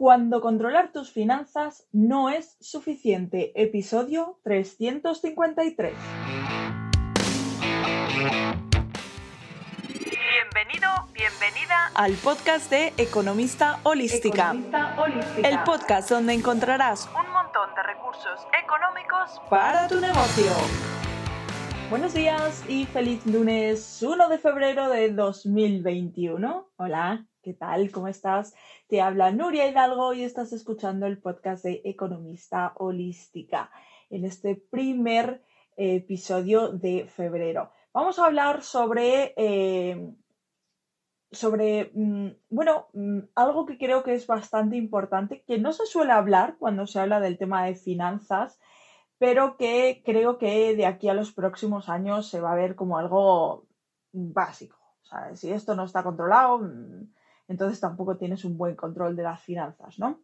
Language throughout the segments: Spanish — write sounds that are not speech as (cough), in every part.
Cuando controlar tus finanzas no es suficiente. Episodio 353. Bienvenido, bienvenida al podcast de Economista Holística. Economista Holística. El podcast donde encontrarás un montón de recursos económicos para tu negocio. Buenos días y feliz lunes 1 de febrero de 2021. Hola, ¿qué tal? ¿Cómo estás? Te habla Nuria Hidalgo y estás escuchando el podcast de Economista Holística en este primer episodio de febrero. Vamos a hablar sobre, eh, sobre mm, bueno, mm, algo que creo que es bastante importante, que no se suele hablar cuando se habla del tema de finanzas pero que creo que de aquí a los próximos años se va a ver como algo básico. si esto no está controlado, mm, entonces tampoco tienes un buen control de las finanzas, ¿no?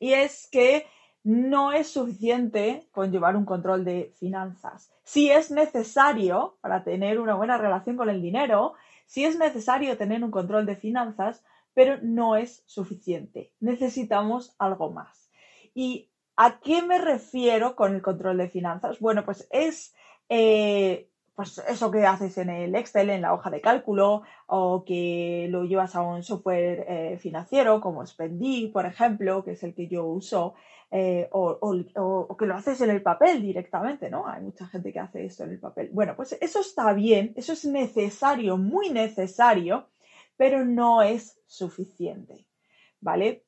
Y es que no es suficiente con llevar un control de finanzas. Si es necesario para tener una buena relación con el dinero, sí es necesario tener un control de finanzas, pero no es suficiente. Necesitamos algo más. Y ¿A qué me refiero con el control de finanzas? Bueno, pues es eh, pues eso que haces en el Excel, en la hoja de cálculo, o que lo llevas a un software eh, financiero como Spendi, por ejemplo, que es el que yo uso, eh, o, que lo haces en el papel directamente, ¿no? Hay mucha gente que hace esto en el papel. Bueno, pues eso está bien, eso es necesario, muy necesario, pero no es suficiente, ¿vale?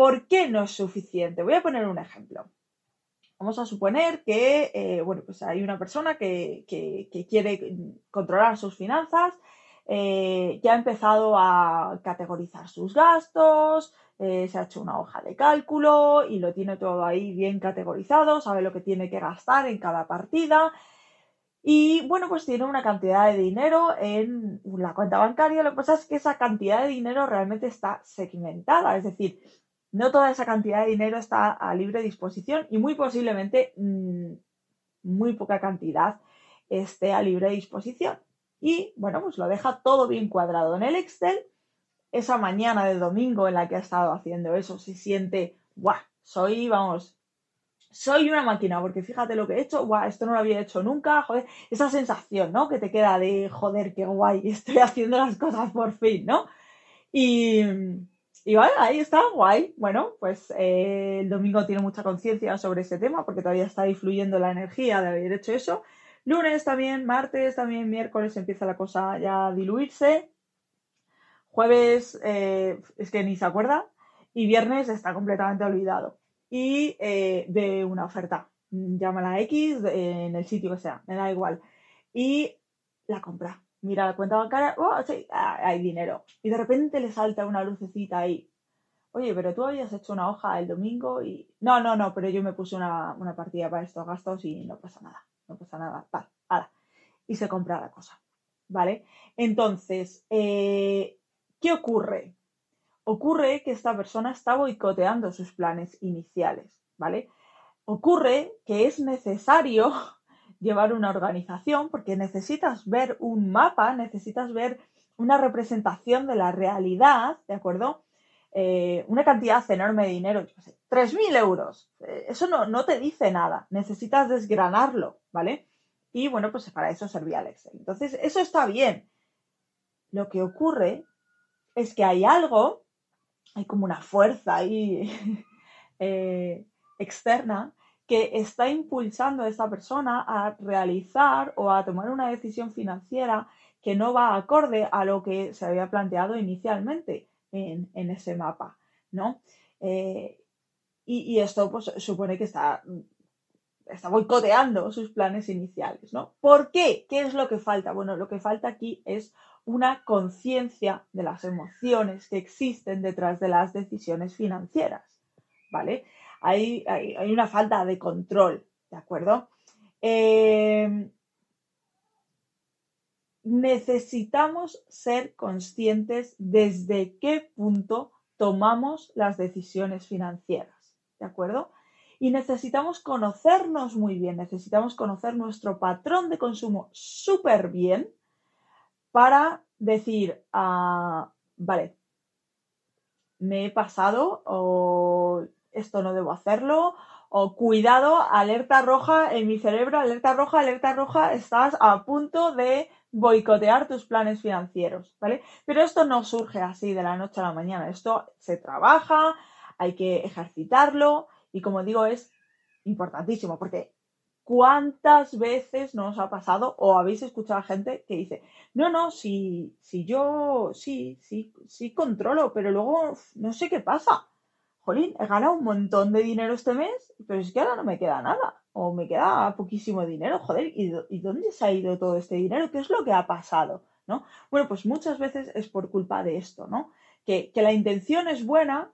¿Por qué no es suficiente? Voy a poner un ejemplo. Vamos a suponer que, eh, bueno, pues hay una persona que, quiere controlar sus finanzas, eh, ya ha empezado a categorizar sus gastos, eh, se ha hecho una hoja de cálculo y lo tiene todo ahí bien categorizado, sabe lo que tiene que gastar en cada partida. Y bueno, pues tiene una cantidad de dinero en la cuenta bancaria. Lo que pasa es que esa cantidad de dinero realmente está segmentada, es decir, no toda esa cantidad de dinero está a libre disposición y muy posiblemente mm, muy poca cantidad esté a libre disposición. Y bueno, pues lo deja todo bien cuadrado en el Excel. Esa mañana de domingo en la que ha estado haciendo eso se siente, guau, soy, vamos, soy una máquina, porque fíjate lo que he hecho, guau, esto no lo había hecho nunca, joder, esa sensación, ¿no? Que te queda de, joder, qué guay, (laughs) estoy haciendo las cosas por fin, ¿no? Y, y vale, ahí está, guay. Bueno, pues eh, el domingo tiene mucha conciencia sobre ese tema porque todavía está influyendo la energía de haber hecho eso. Lunes también, martes también, miércoles empieza la cosa ya a diluirse. Jueves eh, es que ni se acuerda. Y viernes está completamente olvidado. Y eh, de una oferta. Llámala X en el sitio que sea, me da igual. Y la compra mira la cuenta bancaria, oh, ah, hay dinero. Y de repente le salta una lucecita ahí. Oye, pero tú habías hecho una hoja el domingo y... No, no, no, pero yo me puse una, partida para estos gastos y no pasa nada. No pasa nada. Vale, hala. Y se compra la cosa. ¿Vale? Entonces, eh, ¿qué ocurre? Ocurre que esta persona está boicoteando sus planes iniciales. ¿Vale? Ocurre que es necesario llevar una organización porque necesitas ver un mapa, necesitas ver una representación de la realidad, ¿de acuerdo? Eh, una cantidad enorme de dinero, yo sé, 3.000 euros. Eh, eso no, no te dice nada, necesitas desgranarlo, ¿vale? Y bueno, pues para eso servía el Excel. Entonces, eso está bien. Lo que ocurre es que hay algo, hay como una fuerza ahí (laughs) eh, externa que está impulsando a esta persona a realizar o a tomar una decisión financiera que no va acorde a lo que se había planteado inicialmente en, ese mapa, ¿no? Eh, y, esto pues, supone que está, está boicoteando sus planes iniciales, ¿no? ¿Por qué? ¿Qué es lo que falta? Bueno, lo que falta aquí es una conciencia de las emociones que existen detrás de las decisiones financieras, ¿vale? Hay, una falta de control, ¿de acuerdo? Em, necesitamos ser conscientes desde qué punto tomamos las decisiones financieras, ¿de acuerdo? Y necesitamos conocernos muy bien, necesitamos conocer nuestro patrón de consumo súper bien para decir, ah, vale, me he pasado o esto no debo hacerlo o cuidado, alerta roja en mi cerebro, alerta roja, alerta roja, estás a punto de boicotear tus planes financieros, ¿vale? Pero esto no surge así de la noche a la mañana, esto se trabaja, hay que ejercitarlo y como digo es importantísimo porque ¿cuántas veces nos ha pasado o habéis escuchado a gente que dice, no, no, si, si yo sí, sí, sí controlo, pero luego no sé qué pasa? Jolín, he ganado un montón de dinero este mes, pero es que ahora no me queda nada o me queda poquísimo dinero, joder, ¿y, ¿y, dónde se ha ido todo este dinero? ¿Qué es lo que ha pasado? ¿No? Bueno, pues muchas veces es por culpa de esto, ¿no? Que, que la intención es buena,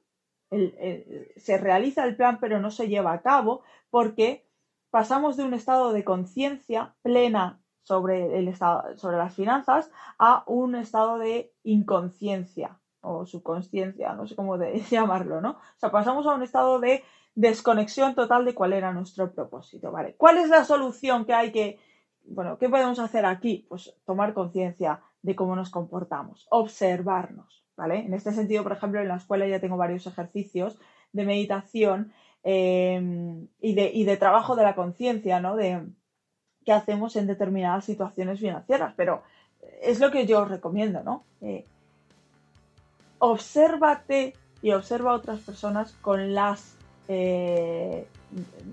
se realiza el plan pero no se lleva a cabo porque pasamos de un estado de conciencia plena sobre, el estado, sobre las finanzas a un estado de inconsciencia o subconsciencia, no sé cómo (laughs) llamarlo, ¿no? O sea, pasamos a un estado de desconexión total de cuál era nuestro propósito, ¿vale? ¿Cuál es la solución que hay que, bueno, qué podemos hacer aquí? Pues tomar conciencia de cómo nos comportamos, observarnos, ¿vale? En este sentido, por ejemplo, en la escuela ya tengo varios ejercicios de meditación eh, y, de, y, de, trabajo de la conciencia, ¿no? De qué hacemos en determinadas situaciones financieras, pero es lo que yo os recomiendo, ¿no? Eh, obsérvate y observa a otras personas con las eh,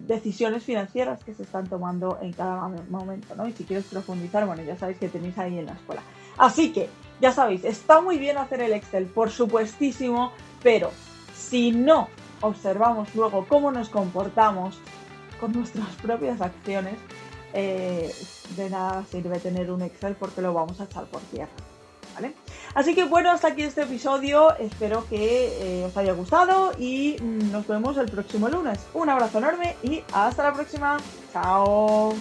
decisiones financieras que se están tomando en cada momento, ¿no? Y si quieres profundizar, bueno, ya sabéis que tenéis ahí en la escuela. Así que, ya sabéis, está muy bien hacer el Excel, por supuestísimo, pero si no observamos luego cómo nos comportamos con nuestras propias acciones, eh, de nada sirve tener un Excel porque lo vamos a echar por tierra. Así que bueno, hasta aquí este episodio. Espero que eh, os haya gustado y nos vemos el próximo lunes. Un abrazo enorme y hasta la próxima. Chao.